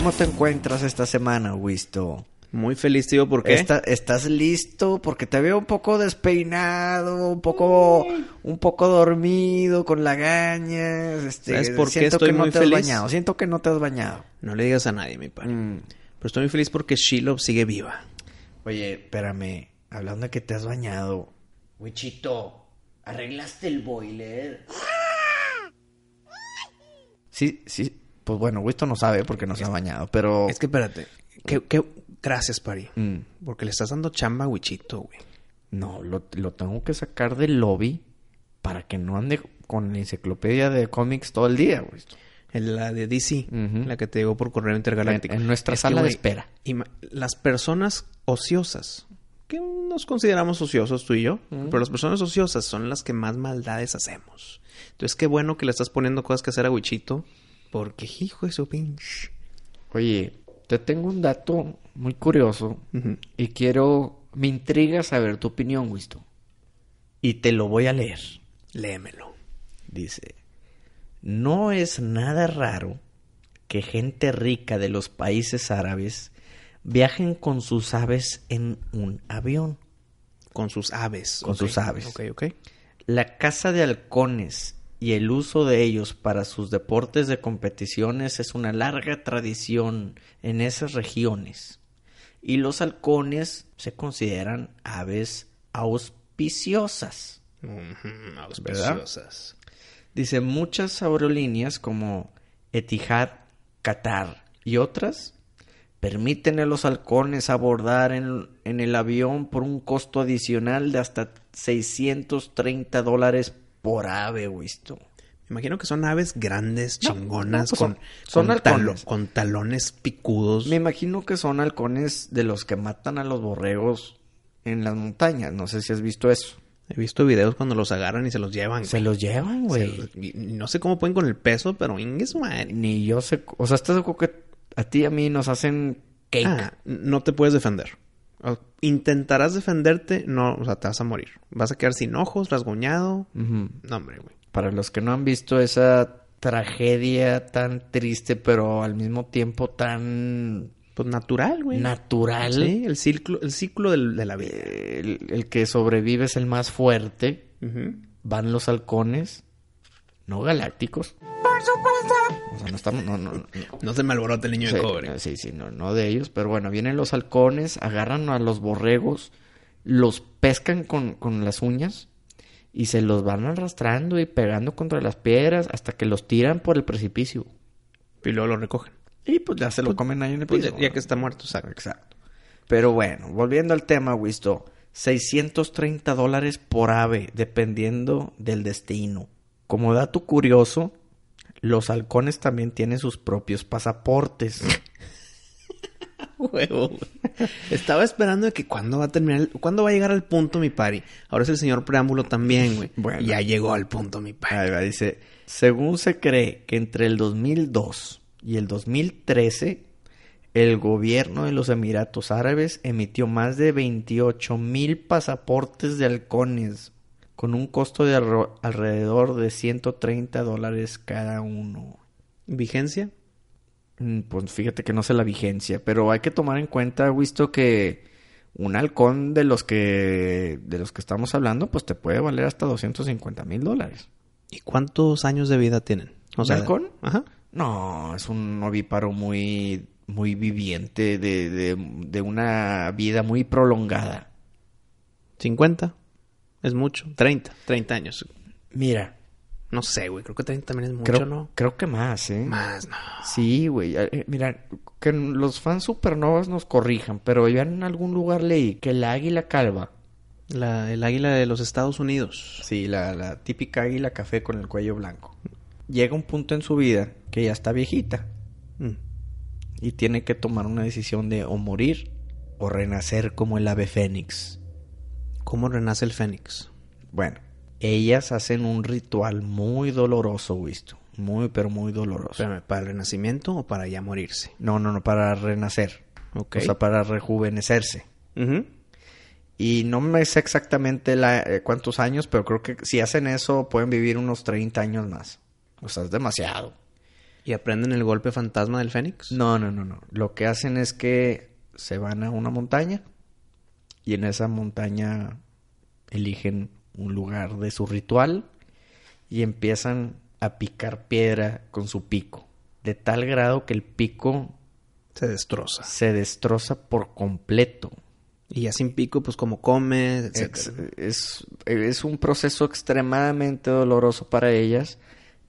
¿Cómo te encuentras esta semana, Wisto? Muy feliz, tío, porque Está- ¿Estás listo? Porque te veo un poco despeinado, un poco, un poco dormido, con lagañas. Este, ¿Sabes por qué estoy que no muy te has feliz? bañado. Siento que no te has bañado. no le digas a nadie, mi padre. Mm. Pero estoy muy feliz porque Shiloh sigue viva. Oye, espérame. Hablando de que te has bañado. Wichito, ¿arreglaste el boiler? Sí, sí. Pues bueno, Wisto no sabe porque no se ha bañado, pero... Es que espérate. ¿Qué, qué- Gracias, Pari. Mm. Porque le estás dando chamba a Wichito, güey. No, lo, lo tengo que sacar del lobby para que no ande con la enciclopedia de cómics todo el día, güey. En La de DC, la que te llegó por correo intergaláctico. En- en nuestra Es que, sala de espera. ima- Las personas ociosas, que nos consideramos ociosos tú y yo, pero las personas ociosas son las que más maldades hacemos. Entonces, qué bueno que le estás poniendo cosas que hacer a Wichito, porque hijo de su pinche. Oye, te tengo un dato muy curioso y quiero... Me intriga saber tu opinión, Wisto. Y te lo voy a leer. Léemelo. Dice, no es nada raro que gente rica de los países árabes viajen con sus aves en un avión. Con sus aves. Con sus aves. Ok, ok. La caza de halcones y el uso de ellos para sus deportes de competiciones es una larga tradición en esas regiones. Y los halcones se consideran aves auspiciosas. Auspiciosas. Dice, muchas aerolíneas como Etihad, Qatar y otras permiten a los halcones abordar en, en el avión por un costo adicional de hasta 630 dólares por ave, visto. Me imagino que son aves grandes, chingonas, no, pues con, son- con, talo- halcones. con talones picudos. Me imagino que son halcones de los que matan a los borregos en las montañas. No sé si has visto eso. He visto videos cuando los agarran y se los llevan. Se güey. los llevan, güey. los- no sé cómo pueden con el peso, pero ingue su madre. Ni yo sé... O sea, ¿estás seguro que a ti y a mí nos hacen cake? Ah, no te puedes defender. Intentarás defenderte, no, o sea, te vas a morir. Vas a quedar sin ojos, rasguñado. Ujú. No, hombre, güey. Para los que no han visto esa tragedia tan triste, pero al mismo tiempo tan Pues natural, güey. natural, Sí, el ciclo, el ciclo del- de la vida. el, el que sobrevive es el más fuerte. Van los halcones, no galácticos. Por supuesto. O sea, no estamos, no, no, no. No se me alborota el niño Sí, de cobre. sí, sí, no, no de ellos, pero bueno, vienen los halcones, agarran a los borregos, los pescan con, con las uñas y se los van arrastrando y pegando contra las piedras hasta que los tiran por el precipicio. Y luego lo recogen. Y pues ya se lo comen ahí en el Pues piso. ya, que está muerto. Exacto. Pero bueno, volviendo al tema, Wisto. 630 dólares por ave, dependiendo del destino. Como dato curioso, los halcones también tienen sus propios pasaportes. Huevo. Estaba esperando de que cuándo va a terminar, el- cuándo va a llegar al punto mi pari. Ahora es el señor preámbulo también, güey. Bueno. Ya llegó al punto mi pari. Va, dice, según se cree que entre el 2002 y el 2013, el gobierno de los Emiratos Árabes emitió más de 28 mil pasaportes de halcones, con un costo de alrededor de 130 dólares cada uno. ¿Vigencia? Mm, Pues fíjate que no sé la vigencia, pero hay que tomar en cuenta, visto que un halcón de los que de los que estamos hablando, pues te puede valer hasta 250 mil dólares. ¿Y cuántos años de vida tienen? ¿Un halcón? Ajá. No, es un ovíparo muy, muy viviente, de, de, de una vida muy prolongada. 50. Es mucho. 30. 30 años. Mira, No sé, güey. Creo que 30 también es mucho, creo, ¿no? creo que más, ¿eh? Más, no. Sí, güey. Eh, Mira, que los fans supernovas nos corrijan, pero ya en algún lugar leí que la águila calva, La- el águila de los Estados Unidos. sí, la, la típica águila café con el cuello blanco, llega un punto en su vida que ya está viejita Mm. y tiene que tomar una decisión de o morir o renacer como el ave fénix. ¿Cómo renace el Fénix? Bueno, ellas hacen un ritual muy doloroso, visto. Muy, pero muy doloroso. Espérame, ¿para el renacimiento o para ya morirse? No, no, no, para renacer. Ok. O sea, para rejuvenecerse. Y no me sé exactamente la- eh, cuántos años, pero creo que si hacen eso pueden vivir unos 30 años más. O sea, es demasiado. ¿Y aprenden el golpe fantasma del Fénix? No, no, no, no. Lo que hacen es que se van a una montaña y en esa montaña eligen un lugar de su ritual y empiezan a picar piedra con su pico. De tal grado que el pico Se destroza. se destroza por completo. Y ya sin pico, pues como come, etc. Es, es un proceso extremadamente doloroso para ellas,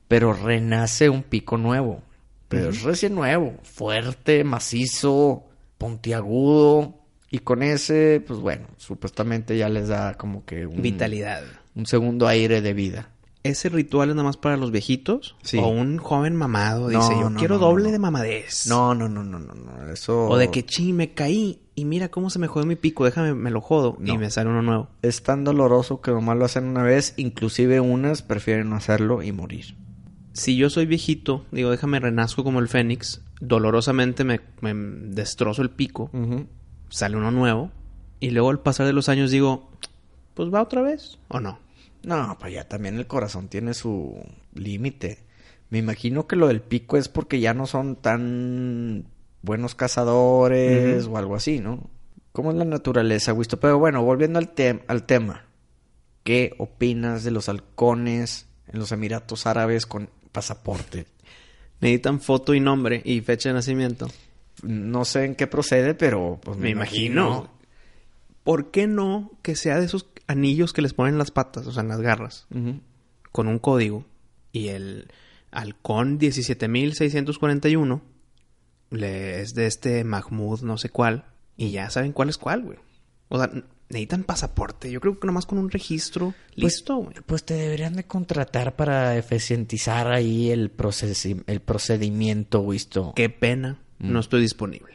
pero renace un pico nuevo. Pero es recién nuevo, fuerte, macizo, puntiagudo. Y con ese, pues bueno, supuestamente ya les da como que un, Vitalidad. un segundo aire de vida. ¿Ese ritual es nada más para los viejitos? Sí. O un joven mamado No, dice, yo no, quiero no, doble de mamadez. No, no, no, no, no, no. Eso. O de que, ching, me caí y mira cómo se me jodió mi pico, déjame, me lo jodo y me sale uno nuevo. es tan doloroso que nomás lo hacen una vez, inclusive unas prefieren no hacerlo y morir. Si yo soy viejito, digo, déjame renazco como el Fénix, dolorosamente me, me destrozo el pico, sale uno nuevo y luego al pasar de los años digo, pues va otra vez o no. No, pues ya también el corazón tiene su límite. Me imagino que lo del pico es porque ya no son tan buenos cazadores o algo así, ¿no? ¿Cómo es la naturaleza, Wisto? Pero bueno, volviendo al, tem- al tema. ¿Qué opinas de los halcones en los Emiratos Árabes con pasaporte? Necesitan foto y nombre y fecha de nacimiento. No sé en qué procede, pero pues me, Me imagino. ¿Por qué no que sea de esos anillos que les ponen en las patas, o sea, en las garras, con un código y el halcón 17641 le es de este Mahmoud no sé cuál y ya saben cuál es cuál, güey. O sea, necesitan pasaporte. Yo creo que nomás con un registro listo, güey. Pues te deberían de contratar para eficientizar ahí el, el procedimiento, Wisto. Qué pena, no estoy disponible.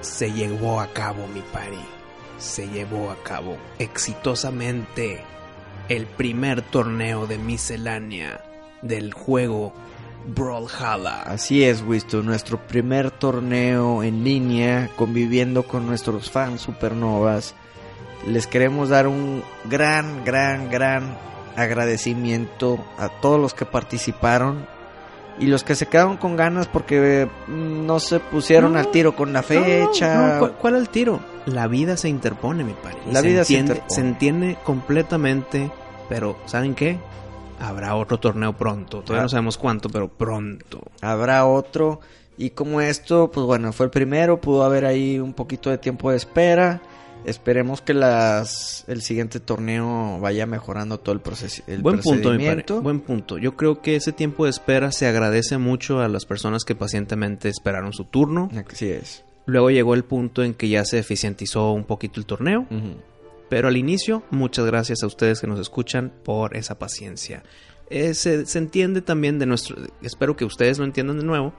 Se llevó a cabo mi pari. Se llevó a cabo exitosamente el primer torneo de miscelánea del juego Brawlhalla. Así es, Wisto, nuestro primer torneo en línea, conviviendo con nuestros fans supernovas. Les queremos dar un gran, gran, gran agradecimiento a todos los que participaron y los que se quedaron con ganas porque mm, no se pusieron No, al tiro con la no, fecha. no, ¿cuál, cuál el tiro? La vida se interpone, mi pari. La vida se interpone. se entiende completamente, pero ¿saben qué? Habrá otro torneo pronto. Todavía Ah. no sabemos cuánto, pero pronto. Habrá otro. Y como esto, pues bueno, fue el primero, pudo haber ahí un poquito de tiempo de espera. Esperemos que las el siguiente torneo vaya mejorando todo el proceso. El Buen punto, procedimiento. Buen punto. Yo creo que ese tiempo de espera se agradece mucho a las personas que pacientemente esperaron su turno. Así es. Luego llegó el punto en que ya se eficientizó un poquito el torneo. Pero al inicio, muchas gracias a ustedes que nos escuchan por esa paciencia. Eh, se, se entiende también de nuestro... Espero que ustedes lo entiendan de nuevo.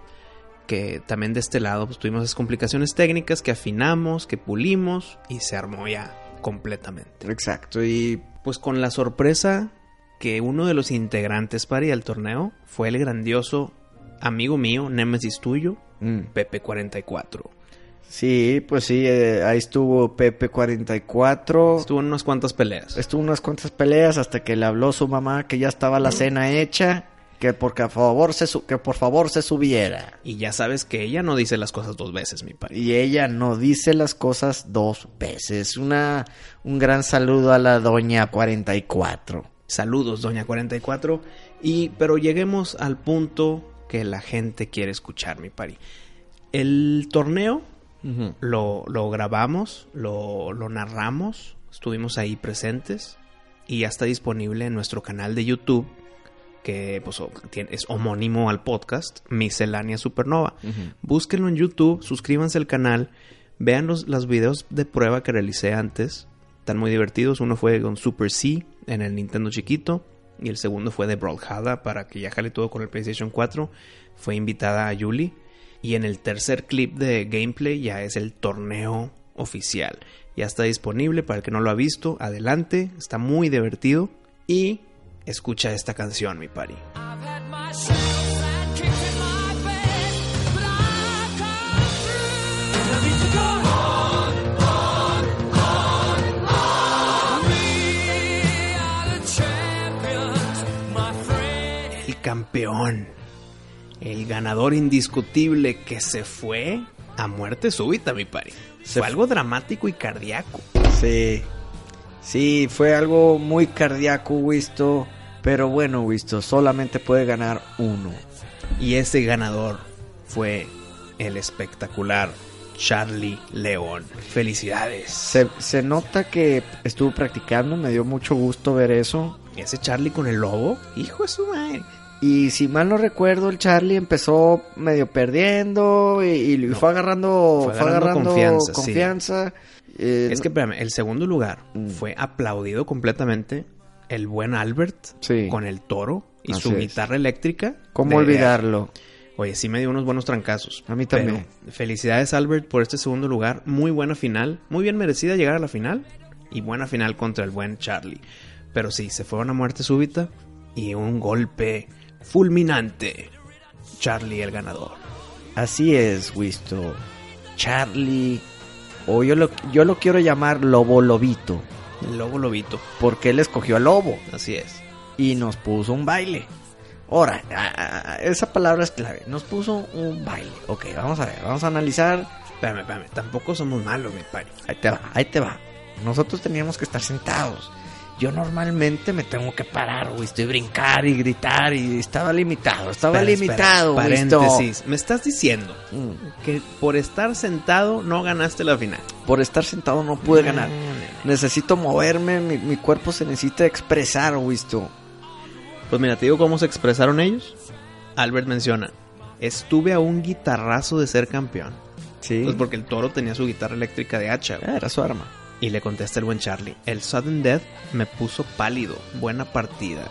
Que también de este lado pues, tuvimos esas complicaciones técnicas que afinamos, que pulimos y se armó ya completamente. Exacto. Y Pues con la sorpresa que uno de los integrantes para ir al torneo fue el grandioso amigo mío, Nemesis tuyo, mm, Pepe44. Sí, pues sí, eh, ahí estuvo Pepe 44. Estuvo en unas cuantas peleas. Estuvo unas cuantas peleas hasta que le habló su mamá que ya estaba la cena hecha, que por favor se su- que por favor se subiera. Y ya sabes que ella no dice las cosas dos veces, mi pari. Y ella no dice las cosas dos veces. Una un gran saludo a la doña 44. Saludos, doña 44. Y, pero lleguemos al punto que la gente quiere escuchar, mi pari. El torneo lo, lo grabamos, lo, lo narramos, estuvimos ahí presentes y ya está disponible en nuestro canal de YouTube, que pues, es homónimo al podcast, Miscelánea Supernova. Búsquenlo en YouTube, suscríbanse al canal, vean los, los videos de prueba que realicé antes, están muy divertidos. Uno fue con Super C en el Nintendo chiquito y el segundo fue de Brawlhalla para que ya jale todo con el PlayStation 4. Fue invitada a Yuli. Y en el tercer clip de gameplay ya es el torneo oficial. Ya está disponible para el que no lo ha visto. Adelante, está muy divertido. Y escucha esta canción, mi pari. El campeón. El ganador indiscutible que se fue a muerte súbita, mi pari. Se fue algo dramático y cardíaco. Sí. Sí, fue algo muy cardíaco, Wisto. Pero bueno, Wisto, solamente puede ganar uno. Y ese ganador fue el espectacular Charlie León. Felicidades. Se, se nota que estuvo practicando, me dio mucho gusto ver eso. Ese Charlie con el lobo, hijo de su madre. Y si mal no recuerdo, el Charlie empezó medio perdiendo y, y No, fue agarrando, fue fue agarrando agarrando confianza, confianza. sí. Eh, Es que, espérame, el segundo lugar Mm. fue aplaudido completamente el buen Albert Sí. con el toro y Así su es. guitarra eléctrica. ¿Cómo de- olvidarlo? Oye, sí me dio unos buenos trancazos. A mí también. Felicidades, Albert, por este segundo lugar. Muy buena final. Muy bien merecida llegar a la final. Y buena final contra el buen Charlie. Pero sí, se fueron a muerte súbita. Y un golpe fulminante. Charlie el ganador. Así es, Wisto. Charlie, o yo lo, yo lo quiero llamar Lobo Lobito, El lobo lobito. porque él escogió al lobo Así es. y nos puso un baile. Ahora, ah, ah, esa palabra es clave. Nos puso un baile. Ok, vamos a ver, vamos a analizar. Espérame, espérame. Tampoco somos malos, mi pari. Ahí te va, ahí te va. Nosotros teníamos que estar sentados. Yo normalmente me tengo que parar, Wisto, y brincar y gritar y estaba limitado, estaba Espera, limitado. Paréntesis. Me estás diciendo Mm, que por estar sentado no ganaste la final. Por estar sentado no pude ganar. No, no, no. Necesito moverme, mi, mi cuerpo se necesita expresar, Wisto. Pues mira, te digo cómo se expresaron ellos. Albert menciona, estuve a un guitarrazo de ser campeón. Sí. Pues porque el toro tenía su guitarra eléctrica de hacha. güey. Ah, era su arma. Y le contesta el buen Charlie, el sudden death me puso pálido. Buena partida.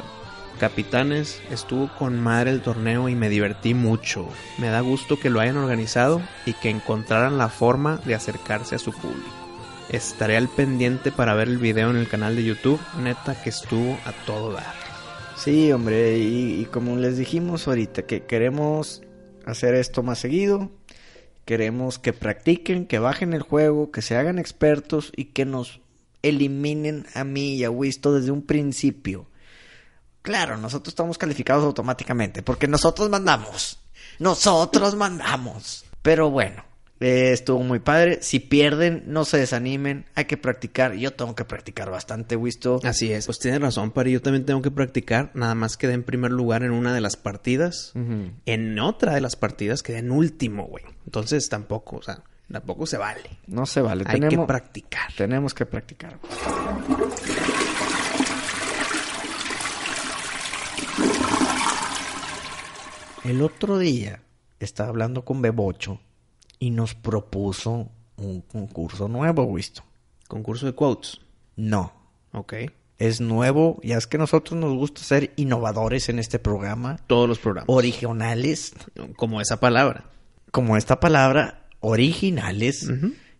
Capitanes, estuvo con madre el torneo y me divertí mucho. Me da gusto que lo hayan organizado y que encontraran la forma de acercarse a su público. Estaré al pendiente para ver el video en el canal de YouTube. Neta que estuvo a todo dar. Sí, hombre, y, y como les dijimos ahorita, que queremos hacer esto más seguido. Queremos que practiquen, que bajen el juego, que se hagan expertos y que nos eliminen a mí y a Wisto desde un principio. Claro, nosotros estamos calificados automáticamente porque nosotros mandamos. Nosotros mandamos. Pero bueno, eh, estuvo muy padre. Si pierden, no se desanimen. Hay que practicar. Yo tengo que practicar bastante, Wisto. Así es. Pues tienes razón, Pari. Yo también tengo que practicar. Nada más quedé en primer lugar en una de las partidas. En otra de las partidas quedé en último, güey. Entonces tampoco, o sea, tampoco se vale. No se vale. Hay tenemos, que practicar. tenemos que practicar. El otro día estaba hablando con Bebocho y nos propuso un concurso nuevo, visto. Concurso de quotes. No, Ok. es nuevo. Ya es que a nosotros nos gusta ser innovadores en este programa, Todos los programas. originales, Como esa palabra. como esta palabra, originales.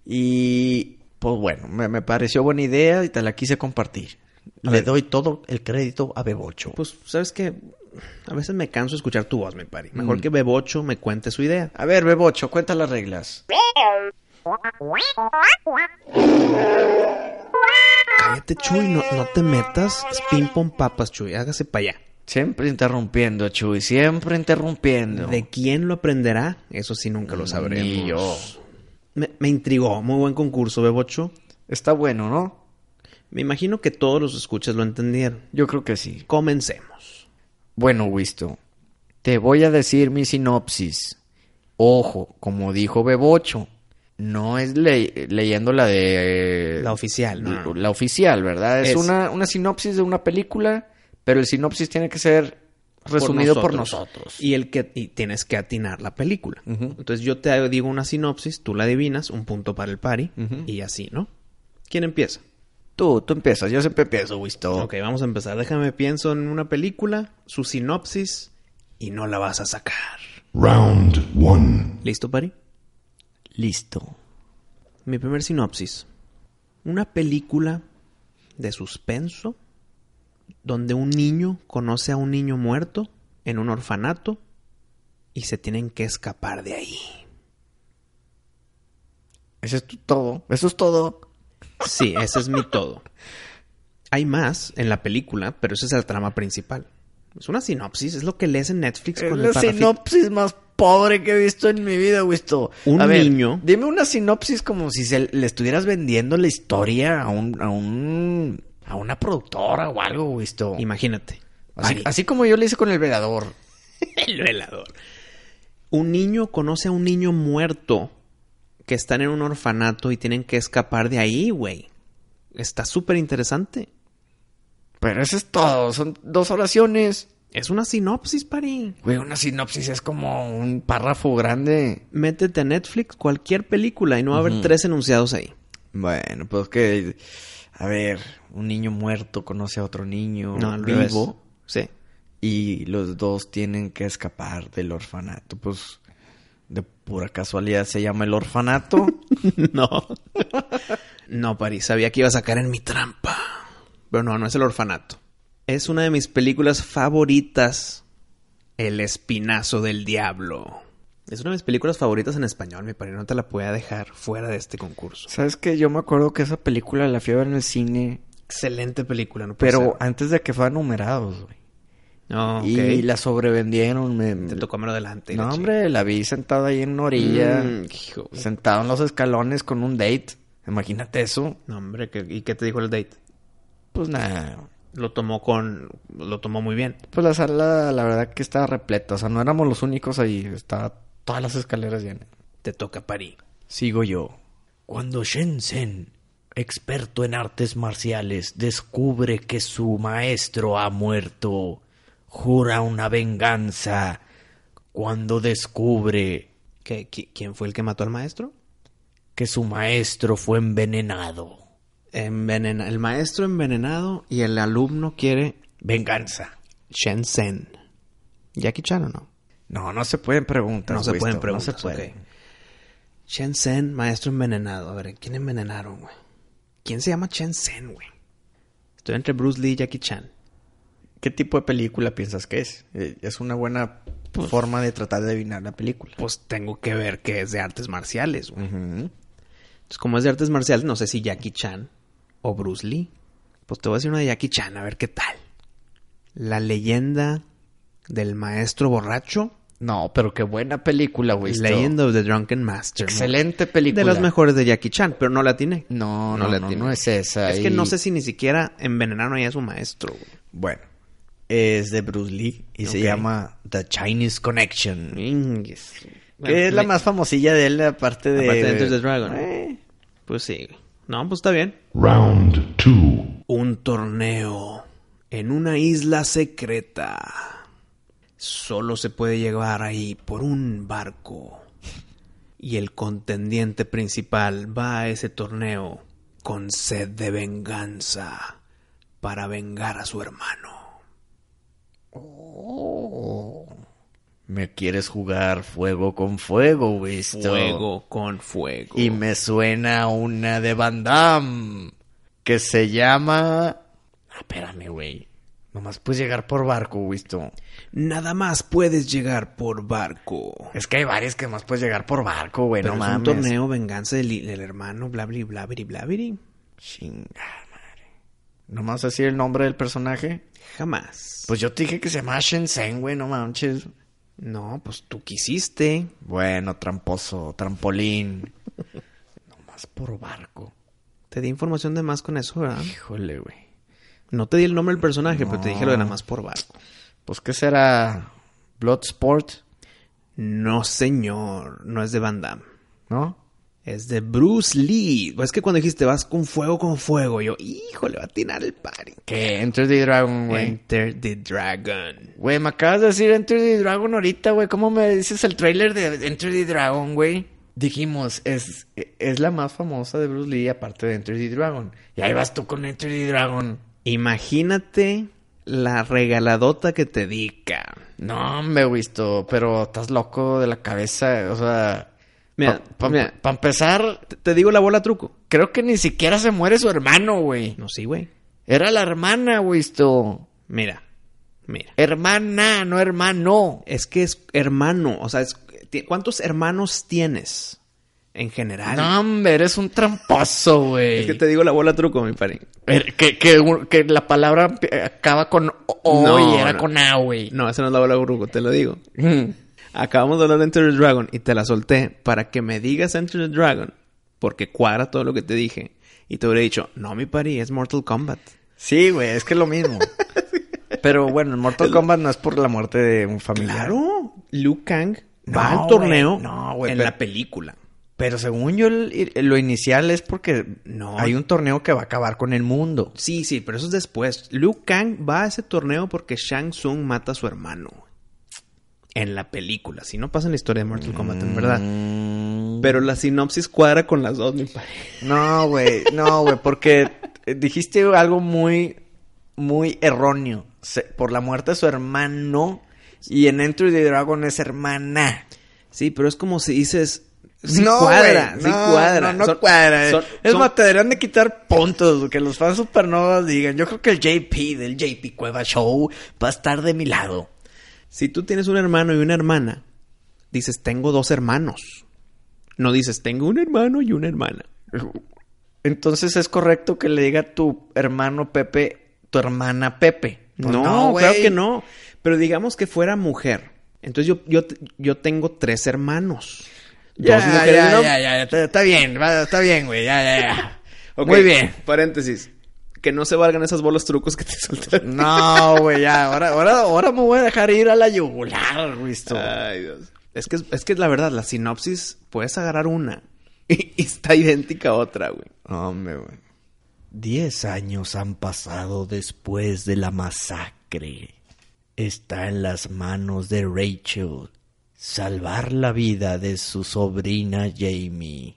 Y pues bueno, me, me pareció buena idea y te la quise compartir. A Le ver. doy todo el crédito a Bebocho. Pues, ¿sabes qué? A veces me canso de escuchar tu voz, mi Pari. Mejor Mm. que Bebocho me cuente su idea. a ver, Bebocho, cuenta las reglas. Cállate, Chuy, no, no te metas. Es ping pong papas, Chuy. Hágase para allá. Siempre interrumpiendo, Chuy, siempre interrumpiendo. ¿De quién lo aprenderá? Eso sí nunca lo sabremos. Ni yo. Me, me intrigó. Muy buen concurso, Bebocho. Está bueno, ¿no? Me imagino que todos los escuchas lo entendieron. Yo creo que sí. Comencemos. Bueno, Wisto, te voy a decir mi sinopsis. Ojo, como dijo Bebocho, no es le- leyendo la de... La oficial, ¿no? La oficial, ¿verdad? Es, Es- Una, una sinopsis de una película, pero el sinopsis tiene que ser resumido por nosotros. Y el que y tienes que atinar la película. Entonces yo te digo una sinopsis, tú la adivinas, un punto para el pari y así, ¿no? ¿Quién empieza? Tú, tú empiezas, yo siempre empiezo, Wisto. Ok, vamos a empezar. Déjame pienso en una película, su sinopsis y no la vas a sacar. Round one. ¿Listo, pari? Listo. Mi primer sinopsis. Una película de suspenso donde un niño conoce a un niño muerto en un orfanato y se tienen que escapar de ahí. Eso es todo. Eso es todo. Sí, ese es mi todo. Hay más en la película, pero esa es la trama principal. Es una sinopsis, es lo que lees en Netflix Es con la el parrafito. sinopsis más pobre que he visto en mi vida, Wisto. Un A ver, niño- Dime una sinopsis como si se le estuvieras vendiendo la historia a un, a un, a una productora o algo, Wisto. Imagínate. Así, así como yo le hice con el velador. El velador. Un niño conoce a un niño muerto que están en un orfanato y tienen que escapar de ahí, güey. Está súper interesante. Pero eso es todo. Son dos oraciones. Es una sinopsis, Pari. Güey, una sinopsis es como un párrafo grande. Métete a Netflix cualquier película y no va a haber tres enunciados ahí. Bueno, pues que... A ver, un niño muerto conoce a otro niño No, vivo. Sí. y los dos tienen que escapar del orfanato. Pues de pura casualidad se llama el orfanato. no. no, Pari, sabía que iba a sacar en mi trampa. Pero no, no es el orfanato. Es una de mis películas favoritas. El espinazo del diablo. Es una de mis películas favoritas en español, mi Pari. No te la pueda dejar fuera de este concurso. Sabes que yo me acuerdo que esa película la fui a ver en el cine, Excelente película, no pero ser. antes de que fueran numerados, güey. Ok. Y la sobrevendieron. Me... Te tocó mero la No, hombre, la vi sentada ahí en una orilla, Mm, hijo. sentado en los escalones con un date. Imagínate eso. No, hombre, ¿qué- ¿y qué te dijo el date? Pues nada. Lo tomó con... Lo tomó muy bien. Pues la sala, la verdad que estaba repleta. O sea, no éramos los únicos ahí. Estaba todas las escaleras llenas. Te toca París. Sigo yo. Cuando Shenzhen, experto en artes marciales, descubre que su maestro ha muerto, jura una venganza. Cuando descubre ¿Qué, qui- ¿Quién fue el que mató al maestro? que su maestro fue envenenado. Envenena- el maestro envenenado y el alumno quiere Venganza. Shenzhen. ¿Jackie Chan o no? No, no se pueden preguntar. No se pueden preguntar. No se puede. Shenzhen, maestro envenenado. A ver, ¿quién envenenaron, güey? ¿Quién se llama Shenzhen, güey? Estoy entre Bruce Lee y Jackie Chan. ¿Qué tipo de película piensas que es? Eh, Es una buena forma de tratar de adivinar la película. Pues tengo que ver que es de artes marciales, güey. Entonces, como es de artes marciales, no sé si Jackie Chan o Bruce Lee. Pues te voy a decir una de Jackie Chan, a ver qué tal. La leyenda del maestro borracho. No, pero qué buena película, güey. Legend of the Drunken Master. Excelente película. De las mejores de Jackie Chan, pero no la tiene. No, No no, la no, tiene. no es esa. Es que no sé si ni siquiera envenenaron ahí a su maestro. güey. Bueno, es de Bruce Lee y se llama The Chinese Connection. Que Bueno, es la me- más famosilla de él, aparte de... Aparte de Enter the Dragon. Eh, Pues sí. No, pues está bien. Round two. Un torneo en una isla secreta. Solo se puede llegar ahí por un barco. Y el contendiente principal va a ese torneo con sed de venganza para vengar a su hermano. Me quieres jugar fuego con fuego, ¿visto? Fuego con fuego. Y me suena una de Van Damme que se llama... Ah, espérame, güey. Nomás puedes llegar por barco, visto. Nada más puedes llegar por barco. Es que hay varias que más puedes llegar por barco, güey. Pero no es mames. un torneo venganza del, del hermano, bla, bla, bla, bla, bla, bla. Chingada madre. ¿Nomás decir el nombre del personaje? Jamás. Pues yo te dije que se llama Shenzhen, güey, no manches. No, pues tú quisiste. Bueno, tramposo, trampolín. Nomás por barco. Te di información de más con eso, ¿verdad? Híjole, güey. No te di el nombre del personaje, pero te dije lo de nada más por barco. Pues, ¿qué será? Bloodsport, No, señor. No es de Van Damme. ¿no? Es de Bruce Lee. Es que cuando dijiste vas con fuego con fuego, yo, híjole, va a atinar el party. Que Enter the Dragon, güey. Enter the Dragon. Güey, me acabas de decir Enter the Dragon ahorita, güey. ¿Cómo me dices el trailer de Enter the Dragon, güey? Dijimos, es, es la más famosa de Bruce Lee aparte de Enter the Dragon. Y ahí vas tú con Enter the Dragon. Imagínate la regaladota que te di. No, me he visto, pero estás loco de la cabeza, o sea... Mira, para empezar, Te, te digo la bola truco. creo que ni siquiera se muere su hermano, güey. No, sí, güey. Era la hermana, güey, esto. Mira, mira. Hermana, no hermano. Es que es hermano, o sea, es- ¿cuántos hermanos tienes en general? No, hombre, eres un tramposo, güey. Es que te digo la bola truco, mi pari. Er, Que, que, que la palabra acaba con O No, y era no. con A, güey. No, esa no es la bola truco, te lo digo. Acabamos de hablar de Enter the Dragon y te la solté para que me digas Enter the Dragon, porque cuadra todo lo que te dije. Y te hubiera dicho, no, mi pari, es Mortal Kombat. Sí, güey, es que es lo mismo. Pero bueno, el Mortal Kombat no es por la muerte de un familiar. Claro, Liu Kang va No, al torneo no, en pero- la película. Pero según yo, el- lo inicial es porque No. hay un torneo que va a acabar con el mundo. Sí, sí, pero eso es después. Liu Kang va a ese torneo porque Shang Tsung mata a su hermano. En la película. Si no pasa en la historia de Mortal Kombat, en verdad. Mm. Pero la sinopsis cuadra con las dos, mi padre. No, güey, no, güey, porque dijiste algo muy, muy erróneo. Se- por la muerte de su hermano y en Enter the Dragon es hermana. Sí, pero es como si dices. Sí no, cuadra, sí no, cuadra. No, no Son- cuadra. son- es son- más, te deberían de quitar puntos, que los fans supernovas digan. Yo creo que el JP del JP Cueva Show va a estar de mi lado. Si tú tienes un hermano y una hermana, dices, tengo dos hermanos. No dices, tengo un hermano y una hermana. Entonces es correcto que le diga a tu hermano Pepe, tu hermana Pepe. Pues no, güey. claro que no. Pero digamos que fuera mujer. Entonces yo, yo, yo tengo tres hermanos. Ya, dos mujeres ya, ya, ya, está, está bien, está bien, güey, ya, ya, ya. Muy bien. Paréntesis. Que no se valgan esas bolas trucos que te solté. No, güey, ya, ahora, ahora, ahora me voy a dejar ir a la yugular, güey. Ay, Dios. Es que, es que la verdad, la sinopsis, puedes agarrar una y, y está idéntica a otra, güey. Hombre, güey. Diez años han pasado después de la masacre. Está en las manos de Rachel salvar la vida de su sobrina Jamie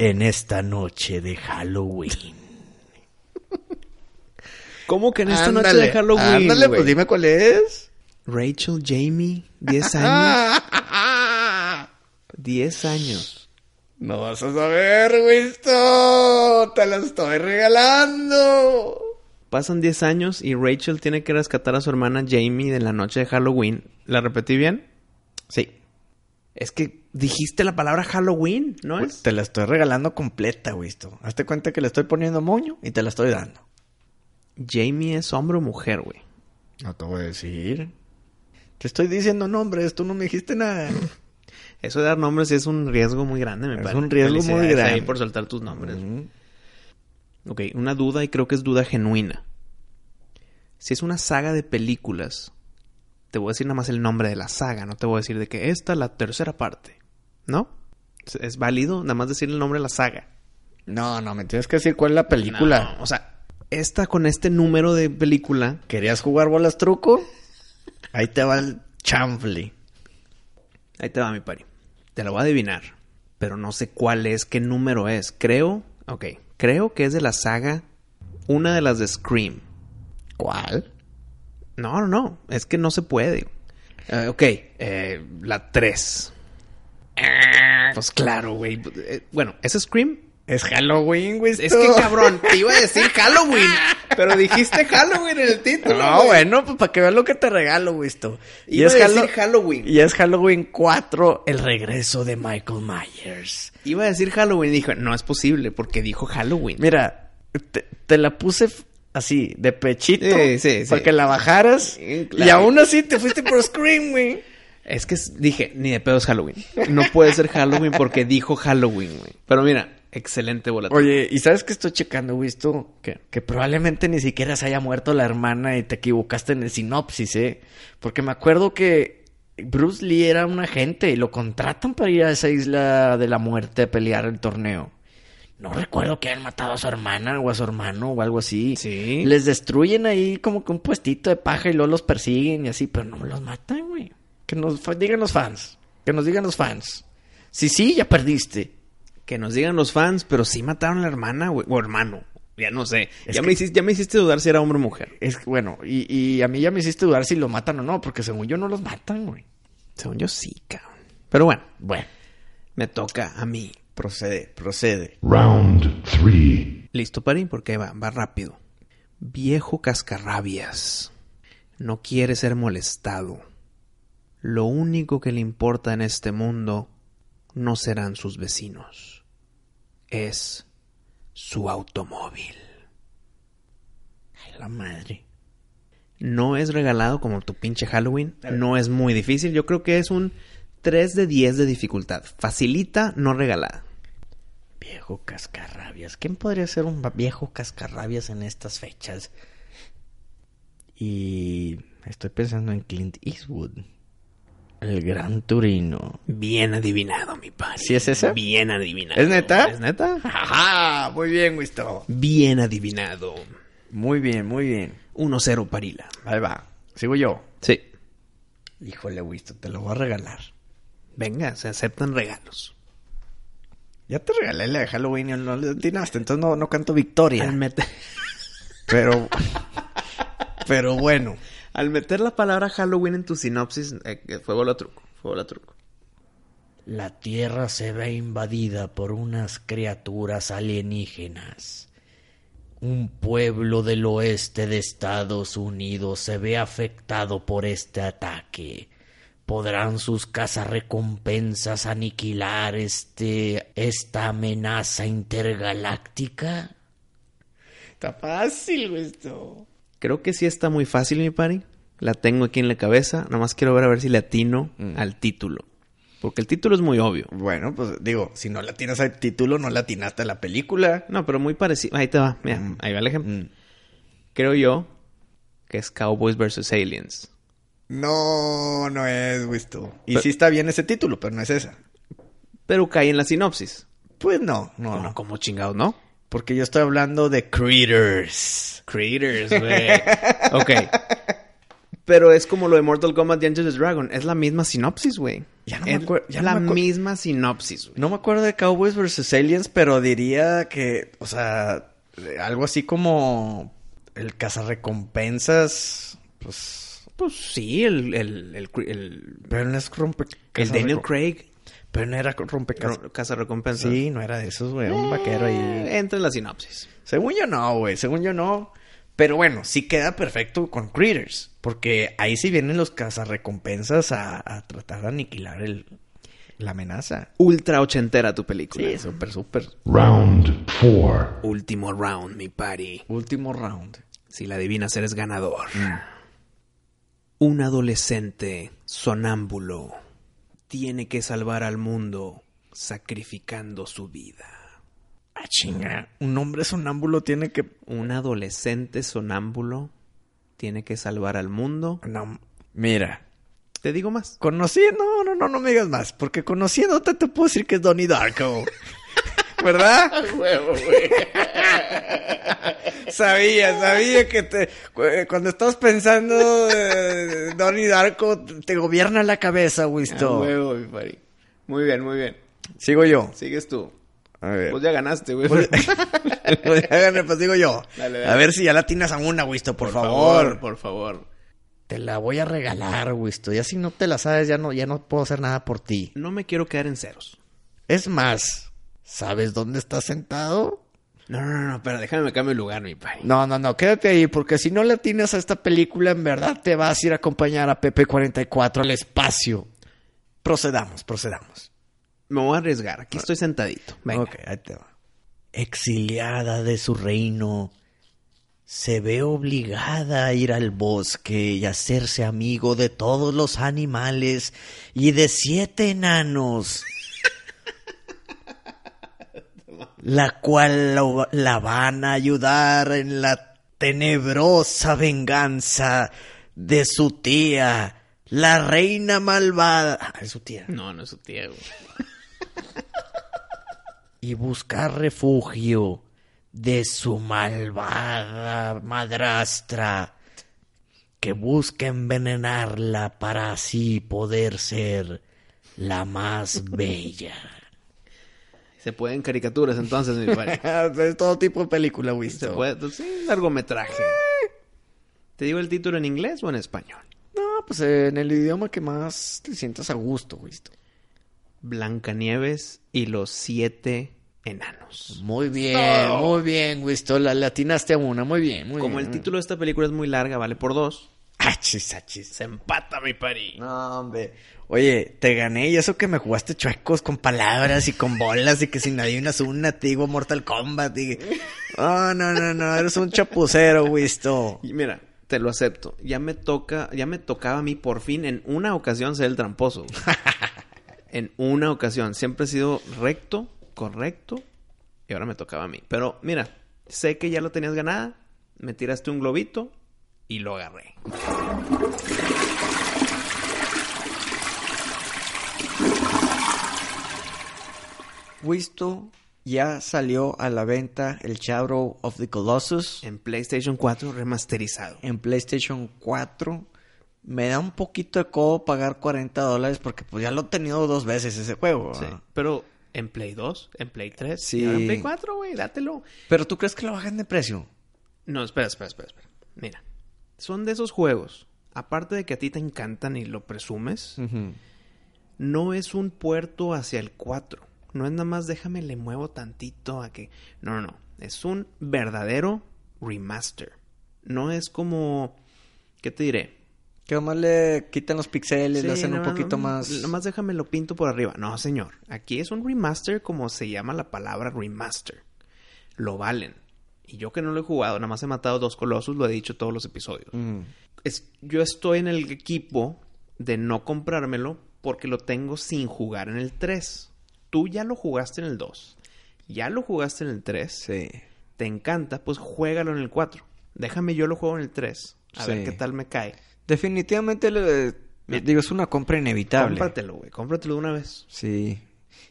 en esta noche de Halloween. ¿Cómo que en esta noche de Halloween, Ándale, pues dime cuál es. Rachel, Jamie, 10 años. 10 años. No vas a saber, Winston. Te la estoy regalando. Pasan 10 años y Rachel tiene que rescatar a su hermana Jamie de la noche de Halloween. ¿La repetí bien? Sí. Es que dijiste la palabra Halloween, ¿no es? Te la estoy regalando completa, Winston. Hazte cuenta que le estoy poniendo moño y te la estoy dando. Jamie es hombre o mujer, güey. No te voy a decir. Te estoy diciendo nombres, tú no me dijiste nada. Eso de dar nombres es un riesgo muy grande, me Es parece. un riesgo muy grande. ahí por soltar tus nombres. Ok, una duda y creo que es duda genuina. Si es una saga de películas, te voy a decir nada más el nombre de la saga, no te voy a decir de que esta es la tercera parte, ¿no? ¿Es- ¿Es válido nada más decir el nombre de la saga? No, no, me tienes que decir cuál es la película. No, o sea, esta con este número de película, ¿Querías jugar bolas truco? Ahí te va el chanfle. ahí te va mi pari. Te lo voy a adivinar, pero no sé cuál es, qué número es. Creo, ok, creo que es de la saga, una de las de Scream. ¿Cuál? No, no, no. Es que no se puede. Eh, ok, eh, la 3. Pues claro, güey. Eh, bueno, ¿es Scream? Es Halloween, güey. Es que cabrón, te iba a decir Halloween. Pero dijiste Halloween en el título. No, bueno, pues para que veas lo que te regalo, güey. Y Iba es, a decir Hallo- Halloween. y es Halloween 4, el regreso de Michael Myers. Iba a decir Halloween y dijo, no es posible porque dijo Halloween. Mira, te, te la puse así, de pechito. Sí, sí, sí. Para que la bajaras. Claro. Y aún así te fuiste por Scream, güey. Es que dije, ni de pedo es Halloween. No puede ser Halloween porque dijo Halloween, güey. Pero mira, excelente bola. Oye, ¿y sabes qué estoy checando, güey? Esto, ¿Qué? Que probablemente ni siquiera se haya muerto la hermana y te equivocaste en el sinopsis, ¿eh? Porque me acuerdo que Bruce Lee era un agente y lo contratan para ir a esa isla de la muerte a pelear el torneo. No recuerdo que hayan matado a su hermana o a su hermano o algo así. Sí. Les destruyen ahí como que un puestito de paja y luego los persiguen y así, pero no los matan, güey. Que nos digan los fans. Que nos digan los fans. Si sí, ya perdiste. Que nos digan los fans, pero sí mataron a la hermana, güey. O hermano. Ya no sé. Es Ya, que- me hiciste, ya me hiciste dudar si era hombre o mujer. Es que, bueno, y, y a mí ya me hiciste dudar si los matan o no, porque según yo no los matan, güey. Según yo sí, cabrón. Pero bueno, Bueno, me toca a mí. procede, procede. Round three. ¿Listo, Pari? Porque va, va rápido. Viejo cascarrabias. No quiere ser molestado. Lo único que le importa en este mundo no serán sus vecinos. Es su automóvil. Ay, la madre. No es regalado como tu pinche Halloween. No es muy difícil. Yo creo que es un 3 de 10 de dificultad. Facilita, no regalada. Viejo cascarrabias. ¿Quién podría ser un viejo cascarrabias en estas fechas? Y estoy pensando en Clint Eastwood. El gran Turino. Bien adivinado, mi padre. ¿Sí es ese? Bien adivinado. ¿Es neta? ¿Es neta? ¡Ajá! Muy bien, Wisto. Bien adivinado. Muy bien, muy bien. 1-0 Parila. Ahí va. Sigo yo. Sí. Híjole, Wisto, te lo voy a regalar. Venga, se aceptan regalos. Ya te regalé la de Halloween y no le atinaste, entonces no, no canto victoria. Pero. pero bueno. Al meter la palabra Halloween en tu sinopsis, eh, fue bola truco. Fue bola truco. La Tierra se ve invadida por unas criaturas alienígenas. Un pueblo del oeste de Estados Unidos se ve afectado por este ataque. ¿Podrán sus cazarrecompensas aniquilar este esta amenaza intergaláctica? Está fácil esto. Creo que sí está muy fácil, mi pari. La tengo aquí en la cabeza. Nomás quiero ver a ver si le atino al título. Porque el título es muy obvio. Bueno, pues digo, si no la tienes al título, no la atinaste a la película. No, pero muy parecido. Ahí te va. Mira, Mm. ahí va el ejemplo. Mm. Creo yo que es Cowboys vs. Aliens. No, no es, Wisto. Y Pero- sí está bien ese título, pero no es esa. Pero cae en la sinopsis. Pues no, no, No, no. como chingados, ¿no? Porque yo estoy hablando de Critters. Creators, güey. ok. Pero es como lo de Mortal Kombat y the Dragon. Es la misma sinopsis, güey. Ya no me Es acuer- ya no la me misma sinopsis, güey. No me acuerdo de Cowboys vs. Aliens, pero diría que, o sea, algo así como el cazarrecompensas, pues... Pues sí, el... El, el, el, Pero no es rompe... el Daniel Craig. Pero no era rompecazas. Ro- Casa recompensa. Sí, no era de esos, güey. Un vaquero ahí. Entra en la sinopsis. Según yo no, güey. Según yo no. Pero bueno, sí queda perfecto con Critters. Porque ahí sí vienen los cazarrecompensas a, a tratar de aniquilar el, la amenaza. Ultra ochentera tu película. Sí, súper, súper. Round four. Último round, mi party. Último round. Si la adivinas, eres ganador. Un adolescente sonámbulo tiene que salvar al mundo sacrificando su vida. Ah, chinga. Un hombre sonámbulo tiene que. Un adolescente sonámbulo tiene que salvar al mundo. No, mira. Te digo más. Conociendo. No, no, no, no me digas más. Porque conociéndote te puedo decir que es Donnie Darko. ¿Verdad? sabía, sabía que te, cu- cuando estás pensando eh, Donnie Darko te gobierna la cabeza, Wisto. huevo, mi pari. Muy bien, muy bien. Sigo yo. Sigues tú. A ver. Pues ya ganaste, güey. Pues, pues ya gané, pues digo yo. Dale, dale. A ver si ya la tienes a una, Wisto, por, favor. por favor. Te la voy a regalar, Wisto. Ya si no te la sabes, ya no, ya no puedo hacer nada por ti. No me quiero quedar en ceros. Es más, ¿sabes dónde estás sentado? No, no, no, pero déjame me cambio de lugar, mi pari. No, no, no, quédate ahí, porque si no le atinas a esta película, en verdad te vas a ir a acompañar a PP44 al espacio. Procedamos, procedamos. Me voy a arriesgar. Aquí estoy sentadito. Venga. Ok, ahí te va. Exiliada de su reino, se ve obligada a ir al bosque y hacerse amigo de todos los animales y de siete enanos. La cual lo- la van a ayudar en la tenebrosa venganza de su tía, la reina malvada. Ah, es su tía. No, no es su tía, güey. y buscar refugio de su malvada madrastra que busca envenenarla para así poder ser la más bella. Se pueden caricaturas entonces, mi pari. es todo tipo de película, Se visto. puede, pues, sí, largometraje. ¿Te digo el título en inglés o en español? No, pues en el idioma que más te sientas a gusto, visto. Blancanieves y los siete enanos. Muy bien, muy bien, visto. La latinaste a una, muy bien, muy Como bien. el título de esta película es muy larga, vale por dos. Achis, achis. Se empata, mi pari. No, hombre. Oye, te gané y eso que me jugaste chuecos con palabras y con bolas y que sin nadie una una, te digo Mortal Kombat. Y... Oh, no, no, no, eres un chapucero, visto. Y mira, te lo acepto. Ya me toca, ya me tocaba a mí por fin en una ocasión ser el tramposo. en una ocasión. Siempre he sido recto, correcto. Y ahora me tocaba a mí. Pero mira, sé que ya lo tenías ganada. Me tiraste un globito y lo agarré. Visto, ya salió a la venta el Shadow of the Colossus En PlayStation 4 remasterizado. en PlayStation 4. Me da un poquito de codo pagar 40 dólares porque pues ya lo he tenido dos veces ese juego. Sí. Pero en Play 2, en Play 3, Sí. y ahora en Play 4, güey, dátelo. Pero tú crees que lo bajan de precio? No, espera, espera, espera, espera. Mira, son de esos juegos. Aparte de que a ti te encantan y lo presumes, no es un puerto hacia el 4. No es nada más déjame le muevo tantito a que... No, no, no. Es un verdadero remaster. No es como... ¿Qué te diré? Que nomás le quitan los pixeles, le Sí, hacen un poquito más... Nomás déjame lo pinto por arriba. No, señor. Aquí es un remaster como se llama la palabra remaster. Lo valen. Y yo que no lo he jugado, nada más he matado dos colosos, lo he dicho todos los episodios. Mm. Es, yo estoy en el equipo de no comprármelo porque lo tengo sin jugar en el 3. Tú ya lo jugaste en el 2. Ya lo jugaste en el 3. Sí. Te encanta, pues juégalo en el 4. Déjame yo lo juego en el 3. A ver qué tal me cae. Definitivamente, le- digo, es una compra inevitable. Cómpratelo, güey. Cómpratelo de una vez. Sí.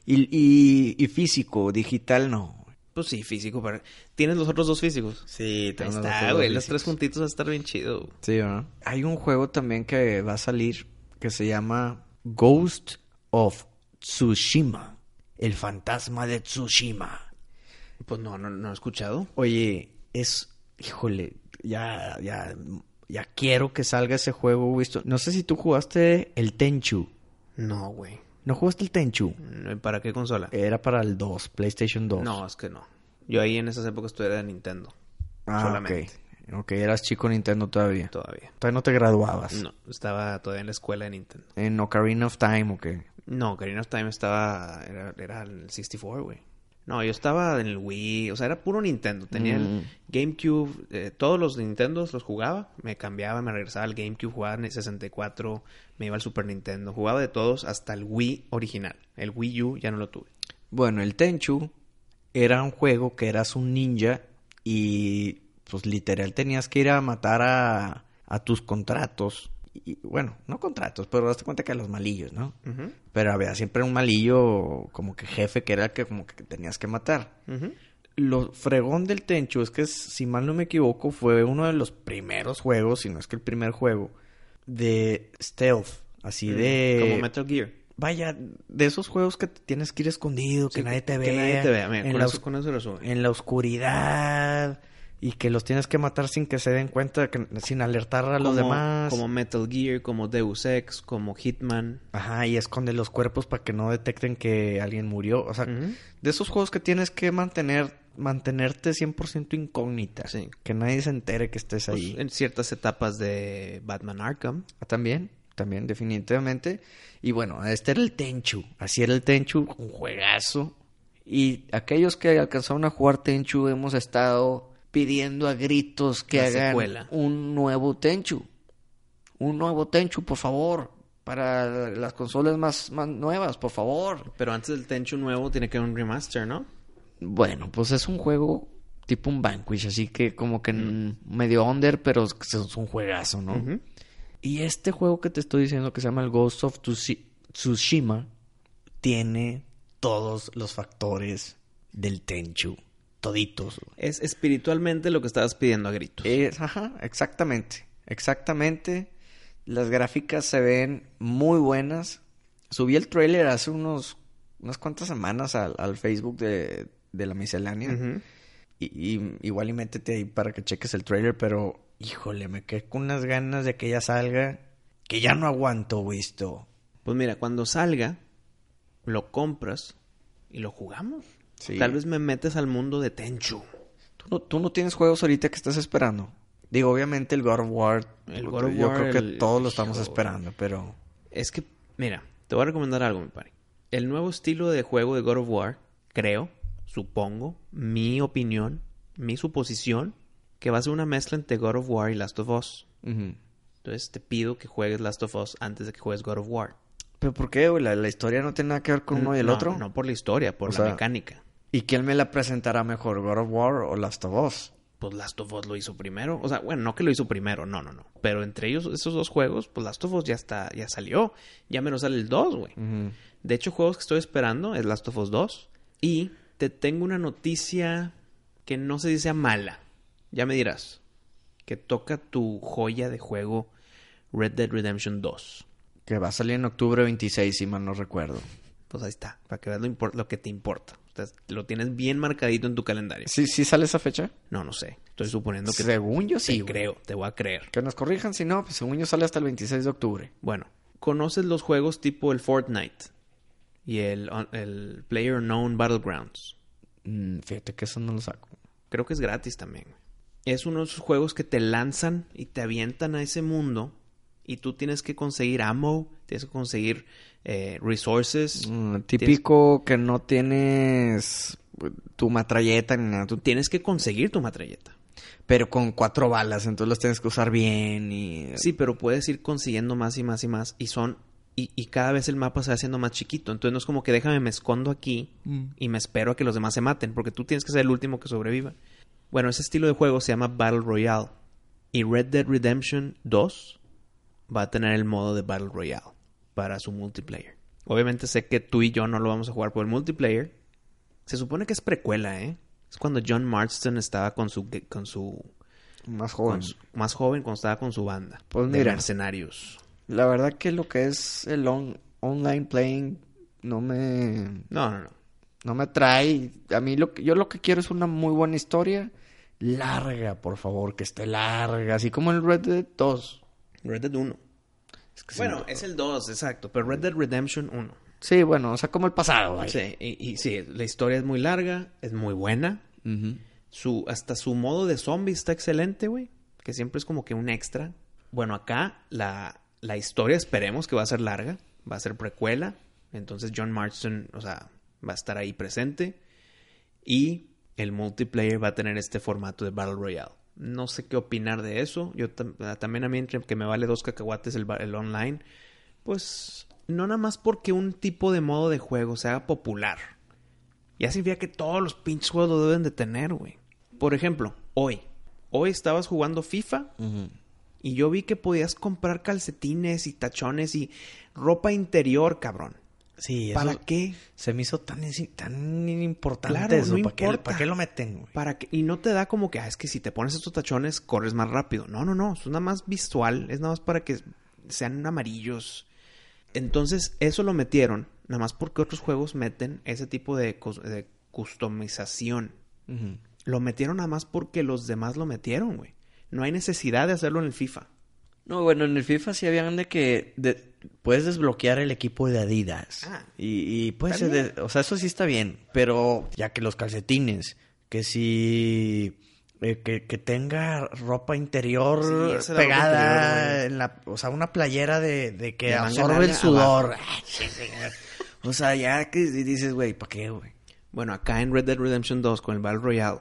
Y, y, y físico, digital no. Pues sí, físico, pero tienes los otros dos físicos. Sí, Ahí está, güey. Los tres juntitos va a estar bien chido. Sí, ¿verdad? Hay un juego también que va a salir que se llama Ghost of Tsushima. El fantasma de Tsushima. Pues no, no, no he escuchado. Oye, es... Híjole, ya, ya, ya quiero que salga ese juego, visto. No sé si tú jugaste el Tenchu. No, güey. ¿No jugaste el Tenchu? No, ¿Para qué consola? Era para el 2, PlayStation 2. No, es que no. Yo ahí en esas épocas todavía era de Nintendo. Ah, solamente. ok. Ok, eras chico Nintendo todavía. Todavía. Todavía no te graduabas. No, estaba todavía en la escuela de Nintendo. En Ocarina of Time, ok. No, Ocarina of Time estaba... Era, era el 64, güey. No, yo estaba en el Wii. O sea, era puro Nintendo. Tenía Mm. el GameCube. eh, todos los Nintendos los jugaba. Me cambiaba, me regresaba al GameCube. Jugaba en el 64. Me iba al Super Nintendo. Jugaba de todos hasta el Wii original. El Wii U ya no lo tuve. Bueno, el Tenchu era un juego que eras un ninja y pues literal tenías que ir a matar a, a tus contratos. Y, bueno, no contratos, pero daste cuenta que a los malillos, ¿no? Pero había siempre un malillo como que jefe que era el que como que tenías que matar. Lo fregón del Tenchu es que, si mal no me equivoco, fue uno de los primeros juegos, si no es que el primer juego, de stealth. Así de... Como Metal Gear. Vaya, de esos juegos que tienes que ir escondido, que Sí, nadie te que vea. nadie te vea. Mira, en, con, la eso, con eso lo sube. en la oscuridad. Y que los tienes que matar sin que se den cuenta, que, sin alertar a los demás. Como Metal Gear, como Deus Ex, como Hitman. Ajá, y esconde los cuerpos para que no detecten que alguien murió. O sea, de esos juegos que tienes que mantener mantenerte 100% incógnita. Sí. Que nadie se entere que estés Pues, ahí. en ciertas etapas de Batman Arkham. Ah, También, también, definitivamente. Y bueno, este era el Tenchu. Así era el Tenchu, un juegazo. Y aquellos que alcanzaron a jugar Tenchu hemos estado pidiendo a gritos que La hagan secuela. un nuevo Tenchu. Un nuevo Tenchu, por favor. Para las consolas más, más nuevas, por favor. Pero antes del Tenchu nuevo tiene que haber un remaster, ¿no? Bueno, pues es un juego tipo un Vanquish, así que como que mm, medio under, pero es un juegazo, ¿no? Y este juego que te estoy diciendo que se llama el Ghost of Tsushi- Tsushima tiene todos los factores del Tenchu, toditos. Es espiritualmente lo que estabas pidiendo a gritos. Es- ajá, exactamente, exactamente. Las gráficas se ven muy buenas. Subí el trailer hace unos unas cuantas semanas al, al Facebook de, de la miscelánea. Y, y igual y métete ahí para que cheques el trailer, pero híjole, me quedé con unas ganas de que ya salga. Que ya no aguanto esto. Pues mira, cuando salga, lo compras y lo jugamos. Sí. Tal vez me metes al mundo de Tenchu. ¿Tú no, tú no tienes juegos ahorita que estás esperando? Digo, obviamente el God of War. El God of yo War, creo que el- todos lo estamos esperando, pero. Es que, mira, te voy a recomendar algo, mi pari. El nuevo estilo de juego de God of War, creo, supongo, mi opinión, mi suposición, que va a ser una mezcla entre God of War y Last of Us. ujú. Entonces te pido que juegues Last of Us antes de que juegues God of War. ¿Pero por qué, güey? La, la historia no tiene nada que ver con uno y el No, otro. No por la historia, por O la sea- mecánica. ¿Y quién me la presentará mejor, God of War o Last of Us? Pues Last of Us lo hizo primero. O sea, bueno, no que lo hizo primero, no, no, no. Pero entre ellos, esos dos juegos, pues Last of Us ya está, ya salió. Ya menos sale el 2, güey. De hecho, juegos que estoy esperando es Last of Us 2. Y te tengo una noticia que no si sea mala. Ya me dirás. Que toca tu joya de juego Red Dead Redemption 2. Que va a salir en octubre 26, si mal no recuerdo. Pues ahí está, para que veas lo, lo que te importa. O sea, lo tienes bien marcadito en tu calendario. ¿Sí, sí sale esa fecha? No, no sé. Estoy suponiendo que Según yo te sí, güey. creo, te voy a creer. Que nos corrijan, si no, pues según yo sale hasta el 26 de octubre. Bueno, ¿conoces los juegos tipo el Fortnite? Y el, el Player Known Battlegrounds. Mm, fíjate que eso no lo saco. Creo que es gratis también. Es uno de esos juegos que te lanzan y te avientan a ese mundo. Y tú tienes que conseguir ammo, tienes que conseguir eh, resources. Mm, típico que no tienes eh, tu matralleta ni nada, tú- Tienes que conseguir tu matralleta. pero con cuatro balas, entonces las tienes que usar bien y... Sí, pero puedes ir consiguiendo más y más y más. Y son. Y, y cada vez el mapa se va haciendo más chiquito. Entonces no es como que déjame, me escondo aquí y me espero a que los demás se maten. Porque tú tienes que ser el último que sobreviva. Bueno, ese estilo de juego se llama Battle Royale. Y Red Dead Redemption 2 va a tener el modo de Battle Royale para su multiplayer. Obviamente sé que tú y yo no lo vamos a jugar por el multiplayer. Se supone que es precuela, ¿eh? Es cuando John Marston estaba con su, con su Más con joven. su- más joven cuando estaba con su banda Pues de mira. mercenarios. La verdad que lo que es el on- online playing no me... No, no, no. No me atrae. A mí lo que, yo lo que quiero es una muy buena historia. Larga, por favor, que esté larga. Así como el Red Dead 2. Red Dead 1. Es que Bueno, es el 2, exacto, pero Red Dead Redemption 1. Sí, bueno, o sea, como el pasado. vaya. Sí, y, y sí, la historia es muy larga, es muy buena. Su, hasta su modo de zombie está excelente, güey. Que siempre es como que un extra. Bueno, acá la, la historia esperemos que va a ser larga. Va a ser precuela. Entonces John Marston, o sea, va a estar ahí presente. Y el multiplayer va a tener este formato de Battle Royale. No sé qué opinar de eso. Yo ah, también a mí entre que me vale dos cacahuates el, online. Pues no nada más porque un tipo de modo de juego se haga popular. Ya significa que todos los pinches juegos lo deben de tener, güey. Por ejemplo, hoy. Hoy estabas jugando FIFA y yo vi que podías comprar calcetines y tachones y ropa interior, cabrón. Sí, eso ¿Para qué? se me hizo tan, tan importante Claro, eso. no ¿Para, qué, para qué lo meten, güey? ¿Para qué? Y no te da como que, ah, es que si te pones estos tachones corres más rápido. No, no, no. Es nada más visual. Es nada más para que sean amarillos. Entonces, eso lo metieron. Nada más porque otros juegos meten ese tipo de, de customización. Lo metieron nada más porque los demás lo metieron, güey. No hay necesidad de hacerlo en el FIFA. No, bueno, en el FIFA sí habían de que de- puedes desbloquear el equipo de Adidas. Ah. y, y puede Está ser de- o sea, eso sí está bien, pero ya que los calcetines, que si eh, que, que tenga ropa interior Sí, pegada interior, güey. en la, o sea, una playera de, de que De absorbe el sudor. o sea, ya que dices, güey, ¿para qué, güey? Bueno, acá en Red Dead Redemption 2 con el Battle Royale,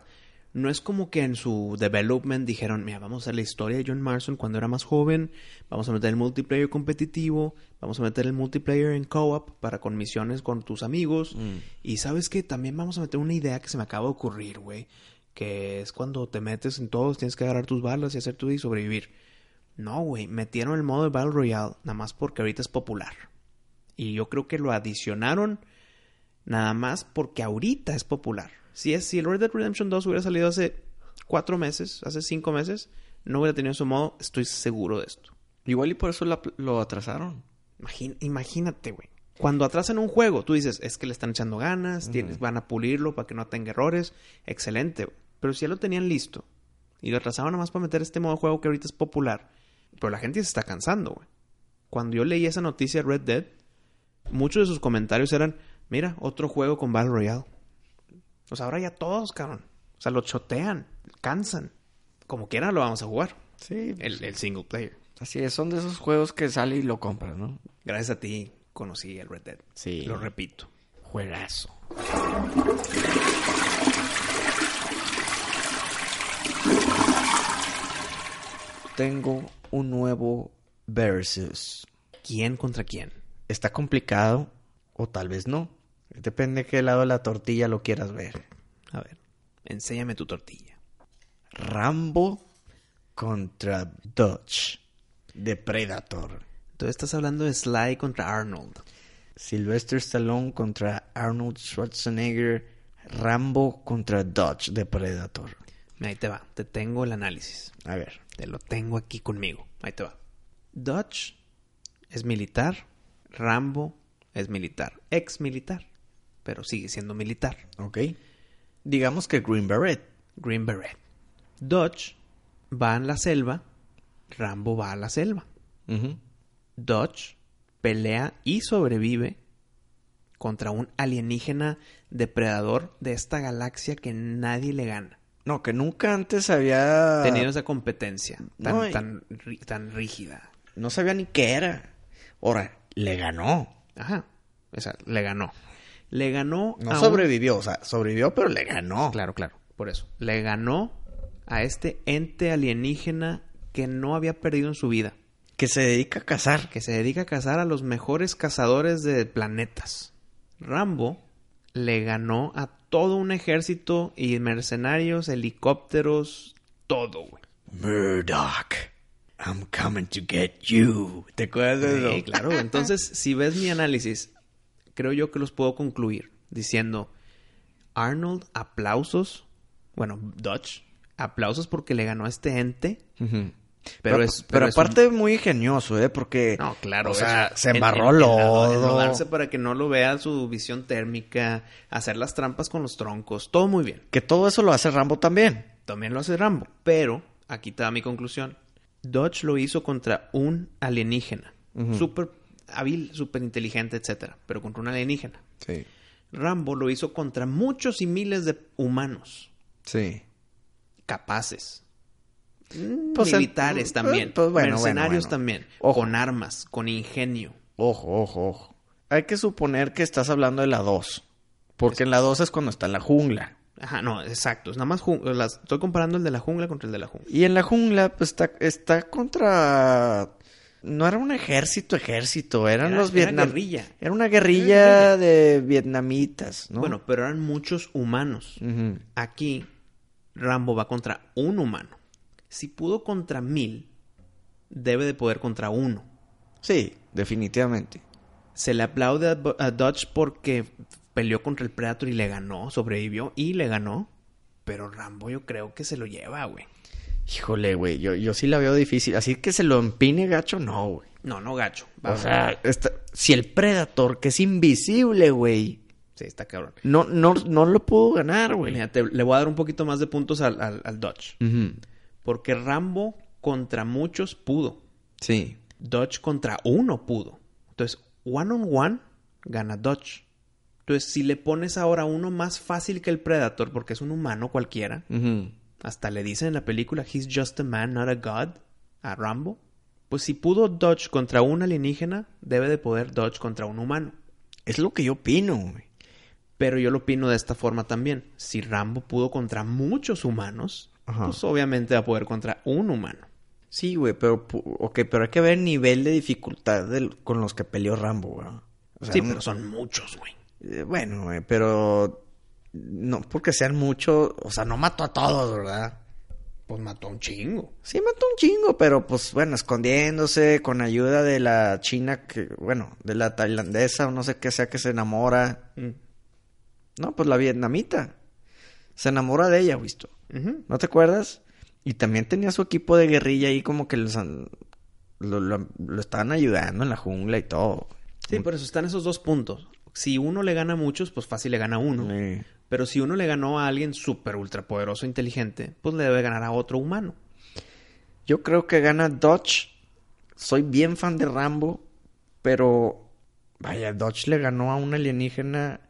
no es como que en su development dijeron, mira, vamos a hacer la historia de John Marston cuando era más joven, vamos a meter el multiplayer competitivo, vamos a meter el multiplayer en co-op para con misiones con tus amigos, y sabes que también vamos a meter una idea que se me acaba de ocurrir, güey, que es cuando te metes en todos, tienes que agarrar tus balas y hacer tu vida y sobrevivir. No, güey, metieron el modo de Battle Royale nada más porque ahorita es popular. Y yo creo que lo adicionaron nada más porque ahorita es popular. Si, es, si el Red Dead Redemption 2 hubiera salido hace cuatro meses, hace cinco meses, no hubiera tenido su modo, estoy seguro de esto. Igual y por eso la- lo atrasaron. Imagín- imagínate, güey. Cuando atrasan un juego, tú dices, es que le están echando ganas, tienes, van a pulirlo para que no tenga errores. Excelente, güey. Pero si ya lo tenían listo y lo atrasaban nada más para meter este modo de juego que ahorita es popular, pero la gente se está cansando, güey. Cuando yo leí esa noticia de Red Dead, muchos de sus comentarios eran, mira, otro juego con Battle Royale. O sea, ahora ya todos, cabrón. O sea, lo chotean, cansan. Como quiera lo vamos a jugar. Sí, El, el single player. así es, son de esos juegos que sale y lo compras, ¿no? Gracias a ti conocí el Red Dead. Sí. Lo repito. Juegazo. Tengo un nuevo versus. ¿Quién contra quién? Está complicado o tal vez no. Depende de qué lado de la tortilla lo quieras ver. A ver, enséñame tu tortilla. Rambo contra Dodge de Predator. Entonces estás hablando de Sly contra Arnold. Sylvester Stallone contra Arnold Schwarzenegger. Rambo contra Dodge de Predator. Ahí te va, te tengo el análisis. A ver. Te lo tengo aquí conmigo. Ahí te va. Dodge es militar, Rambo es militar, ex militar, pero sigue siendo militar. Ok. Digamos que Green Beret. Green Beret. Dodge va en la selva, Rambo va a la selva. Dodge pelea y sobrevive contra un alienígena depredador de esta galaxia que nadie le gana. No, que nunca antes había... Teniendo esa competencia tan, No, tan, tan rígida. No sabía ni qué era. Ahora, le ganó. Ajá. O sea, le ganó. Le ganó No a un- sobrevivió, o sea, sobrevivió, pero le ganó. Claro, claro. Por eso. Le ganó a este ente alienígena que no había perdido en su vida. Que se dedica a cazar. que se dedica a cazar a los mejores cazadores de planetas. Rambo le ganó a todo un ejército y mercenarios, helicópteros, todo, güey. Murdoch, I'm coming to get you. ¿Te acuerdas de eso? Sí, claro. Entonces, si ves mi análisis, creo yo que los puedo concluir diciendo Arnold, aplausos. Bueno, Dodge, aplausos porque le ganó a este ente. Pero, Pero, es, pero es un- aparte muy ingenioso, ¿eh? Porque... No, claro. O sea, es- se embarró en- en- lodo. para que no lo vea su visión térmica, hacer las trampas con los troncos, todo muy bien. Que todo eso lo hace Rambo también. También lo hace Rambo. Pero, aquí está mi conclusión. Dodge lo hizo contra un alienígena. Súper hábil, súper inteligente, etcétera. Pero contra un alienígena. Sí. Rambo lo hizo contra muchos y miles de humanos Sí. capaces. Mm, Pues, militares pues, también. pues, bueno, mercenarios bueno, bueno. también. Ojo. Con armas, con ingenio. Ojo, ojo, ojo. Hay que suponer que estás hablando de la 2. Porque en la 2 es cuando está en la jungla. Ajá, no, exacto. Es nada más jun- las- estoy comparando el de la jungla contra el de la jungla. Y en la jungla, pues está, está contra. No era un ejército, ejército. Eran Era- los era vietnam... guerrilla. Era una guerrilla de vietnamitas, ¿no? Bueno, pero eran muchos humanos. Aquí Rambo va contra un humano. Si pudo contra mil, debe de poder contra uno. Sí, definitivamente. Se le aplaude a, a Dodge porque peleó contra el Predator y le ganó, sobrevivió y le ganó. Pero Rambo yo creo que se lo lleva, güey. Híjole, güey. Yo, yo sí la veo difícil. Así que se lo empine gacho, no, güey. No, no gacho. O sea, si el Predator, que es invisible, güey, sí, está cabrón. no, no, no lo pudo ganar, güey. Mira, te- le voy a dar un poquito más de puntos al, al- al Dodge. Porque Rambo contra muchos pudo. Sí. Dodge contra uno pudo. Entonces, one on one gana Dodge. Entonces, si le pones ahora uno más fácil que el Predator, porque es un humano cualquiera, Ujú. Hasta le dicen en la película, He's just a man, not a god, a Rambo. Pues si pudo Dodge contra un alienígena, debe de poder Dodge contra un humano. Es lo que yo opino, güey. Pero yo lo opino de esta forma también. Si Rambo pudo contra muchos humanos, Ajá. pues obviamente va a poder contra un humano. Sí, güey, pero, pero hay que ver el nivel de dificultad del- con los que peleó Rambo, güey. O sea, sí, pero son muchos, güey. eh, bueno, güey, pero no porque sean muchos, o sea, no mató a todos, ¿verdad? Pues mató a un chingo. Sí, mató un chingo, pero pues bueno, escondiéndose con ayuda de la china que, bueno, de la tailandesa o no sé qué sea que se enamora. Mm. No, pues la vietnamita. Se enamora de ella, visto. ¿No te acuerdas? Y también tenía su equipo de guerrilla ahí como que los lo, lo- lo estaban ayudando en la jungla y todo. Sí, por eso están esos dos puntos. Si uno le gana a muchos, pues fácil le gana a uno. Sí. Pero si uno le ganó a alguien súper ultra poderoso e inteligente, pues le debe ganar a otro humano. Yo creo que gana Dodge. Soy bien fan de Rambo, pero vaya, Dodge le ganó a un alienígena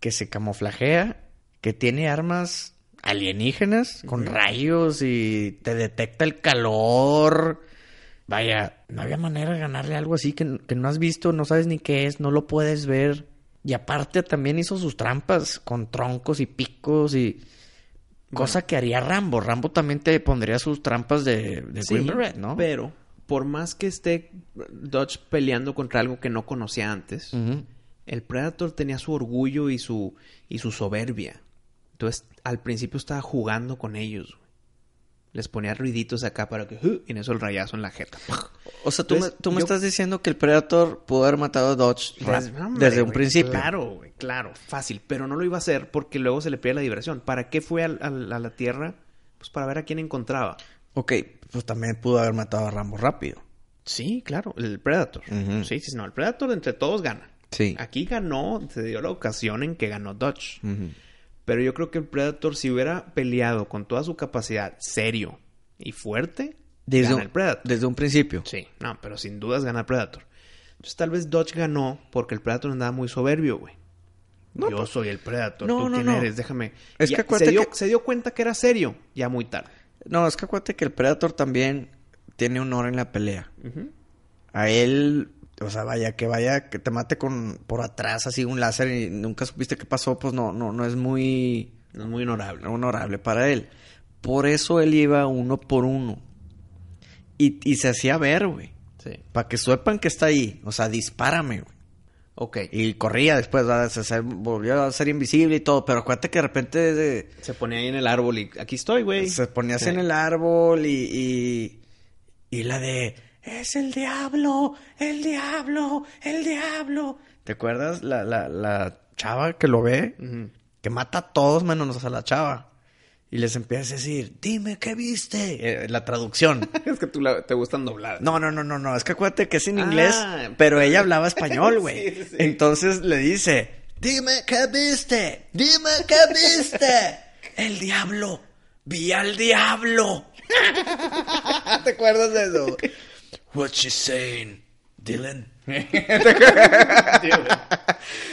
que se camuflajea, que tiene armas alienígenas con rayos y te detecta el calor. Vaya, no había manera de ganarle algo así que, que no has visto, no sabes ni qué es, no lo puedes ver. Y aparte también hizo sus trampas con troncos y picos y... Cosa que haría Rambo. Rambo también te pondría sus trampas de, de Sí, ¿no? Pero, por más que esté Dodge peleando contra algo que no conocía antes, el Predator tenía su orgullo y su, y su soberbia. Entonces, al principio estaba jugando con ellos. Les ponía ruiditos acá para que... "Uh", y en eso el rayazo en la jeta. O sea, tú, Entonces, me, tú me estás diciendo que el Predator pudo haber matado a Dodge hombre, desde un principio. Claro, claro, fácil. Pero no lo iba a hacer porque luego se le pierde la diversión. ¿Para qué fue a, la Tierra? Pues para ver a quién encontraba. Ok, pues también pudo haber matado a Rambo rápido. Sí, claro, el Predator. Ujú. Sí, sí, no, el Predator entre todos gana. Sí. Aquí ganó, se dio la ocasión en que ganó Dodge. Ujú. Pero yo creo que el Predator, si hubiera peleado con toda su capacidad serio y fuerte, Desde, gana un, el Predator. desde un principio. Sí, no, pero sin dudas gana el Predator. Entonces tal vez Dodge ganó porque el Predator andaba muy soberbio, güey. No, Yo pues- soy el Predator. No, ¿Tú no, quién eres? Déjame. Es que se dio, que- se dio cuenta que era serio, ya muy tarde. No, es que acuérdate que el Predator también tiene honor en la pelea. A él, o sea, vaya, que vaya, que te mate con por atrás así un láser y nunca supiste qué pasó, pues no, no, no es muy No es muy honorable. honorable para él. Por eso él iba uno por uno. Y, y se hacía ver, güey. Sí. Para que sepan que está ahí. O sea, dispárame, güey. Ok. Y corría después, se, se volvió a ser invisible y todo. Pero acuérdate que de repente de- Se ponía ahí en el árbol y aquí estoy, güey. se ponía así Sí. en el árbol y, y, y la de... Es el diablo, el diablo, el diablo. ¿Te acuerdas? La, la, la chava que lo ve, que mata a todos menos a la chava. Y les empieza a decir, dime qué viste. Eh, la traducción. es que tú la- te gustan dobladas. No, no, no, no, no. Es que acuérdate que es en Ah, inglés, pero ella hablaba español, güey. Sí, sí. Entonces le dice, dime qué viste, dime qué viste. El diablo, vi al diablo. ¿Te acuerdas de eso? What she saying, Dylan?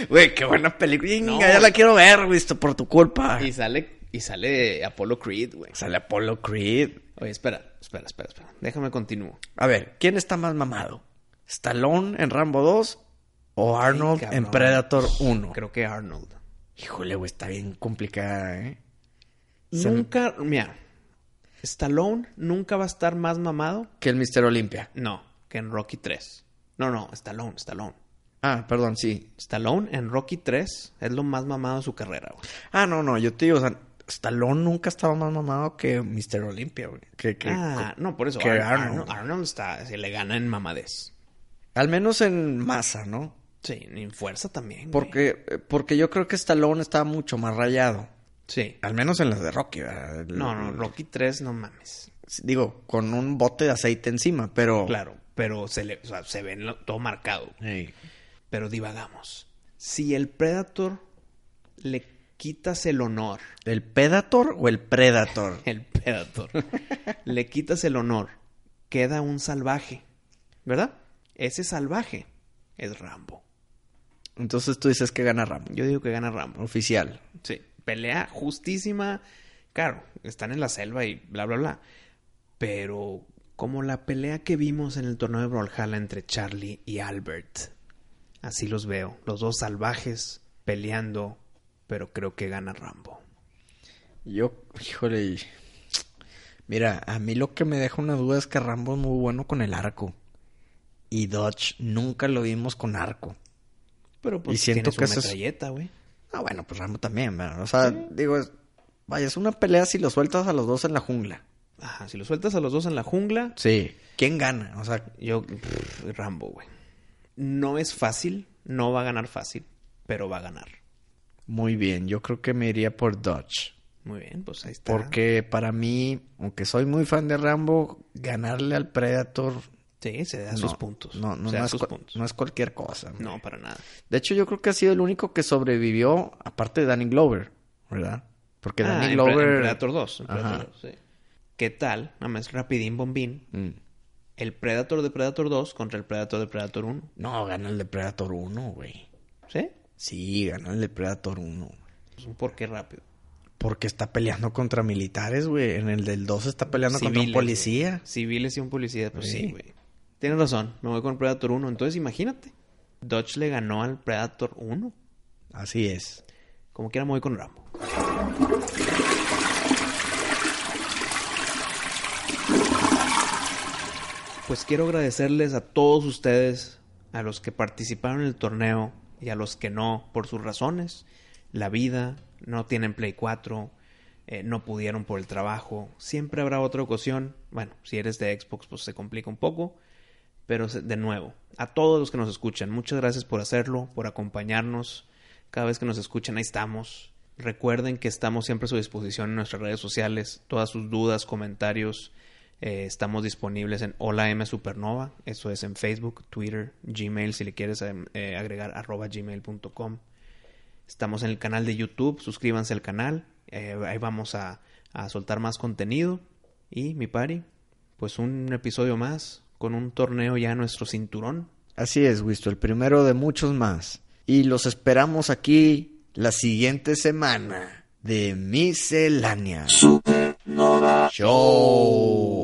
Güey, qué buena película. No. Ya la quiero ver, visto, por tu culpa. Y sale, y sale Apollo Creed, güey. Sale Apollo Creed. Oye, espera, espera, espera, espera. Déjame continúo. A ver, ¿quién está más mamado? ¿Stallone en Rambo 2 o Arnold Ay, en. Predator 1? Creo que Arnold. Híjole, güey, está bien complicada, ¿eh? Nunca, mira, Stallone nunca va a estar más mamado. Que el Mister Olympia. No, que en Rocky 3. No, no, Stallone, Stallone. Ah, perdón, sí. Stallone en Rocky 3 es lo más mamado de su carrera, güey. Ah, no, no, yo te digo, o sea, Stallone nunca estaba más mamado que Mister Olympia, güey. Que, que- Ah, no, por eso. que Ar- Arnold. Arnold, está, se le gana en mamadez. Al menos en masa, ¿no? Sí, en fuerza también. Porque, eh, porque yo creo que Stallone estaba mucho más rayado. Sí. Al menos en las de Rocky, ¿verdad? No, no, Rocky 3 no mames. Digo, con un bote de aceite encima, pero... Claro, pero se le, o sea, se ve lo- todo marcado. Ey. Pero divagamos. Si el Predator le quitas el honor, ¿El Predator o el Predator? el Predator, le quitas el honor, queda un salvaje, ¿verdad? Ese salvaje es Rambo. Entonces tú dices que gana Rambo. Yo digo que gana Rambo. Oficial. Sí, pelea justísima. Claro, están en la selva y bla, bla, bla. Pero como la pelea que vimos en el torneo de Brawlhalla entre Charlie y Albert. Así los veo. Los dos salvajes peleando. Pero creo que gana Rambo. Yo, híjole. Mira, a mí lo que me deja una duda es que Rambo es muy bueno con el arco. Y Dodge nunca lo vimos con arco. Pero pues Y siento que es- metralleta, güey. Ah, bueno, pues Rambo también, ¿verdad? O sea, digo, es- vaya, es una pelea si lo sueltas a los dos en la jungla. Ajá, si lo sueltas a los dos en la jungla, Sí. ¿Quién gana? O sea, yo... pff, Rambo, güey. No es fácil, no va a ganar fácil, pero va a ganar. muy bien. Yo creo que me iría por Dodge. Muy bien, pues ahí está. Porque para mí, aunque soy muy fan de Rambo, ganarle al Predator... Sí, se da no, sus puntos. No, no, se no da es, sus cua- puntos. no es cualquier cosa. No, para nada. De hecho, yo creo que ha sido el único que sobrevivió, aparte de Danny Glover, ¿verdad? Porque Ah, Danny Glover... En Predator 2. en Ajá. Predator 2, sí. ¿Qué tal? Nada más rapidín bombín. Mm. El Predator de Predator 2 contra el Predator de Predator 1. No, gana el de Predator 1, güey. ¿Sí? Sí, gana el de Predator 1. Pues un porqué rápido. Porque está peleando contra militares, güey. En el del 2 está peleando contra un policía. güey. Civiles y un policía. Pues Sí. sí, güey. Tienes razón. Me voy con Predator 1. Entonces imagínate. Dodge le ganó al Predator 1. Así es. Como quiera me voy con Rambo. Pues quiero agradecerles a todos ustedes, a los que participaron en el torneo y a los que no, por sus razones. La vida, no tienen Play 4, eh, no pudieron por el trabajo. Siempre habrá otra ocasión. Bueno, si eres de Xbox, pues se complica un poco. Pero de nuevo, a todos los que nos escuchan, muchas gracias por hacerlo, por acompañarnos. Cada vez que nos escuchan, ahí estamos. Recuerden que estamos siempre a su disposición en nuestras redes sociales. Todas sus dudas, comentarios, eh, estamos disponibles en Hola M Supernova. Eso es en Facebook, Twitter, Gmail, si le quieres eh, eh, agregar arroba gmail.com. Estamos en el canal de YouTube, suscríbanse al canal. eh, ahí vamos a, a soltar más contenido. Y mi pari, pues un episodio más con un torneo ya a nuestro cinturón. Así es, Wisto. El primero de muchos más. Y los esperamos aquí la siguiente semana de Miscelánea. Supernova Show.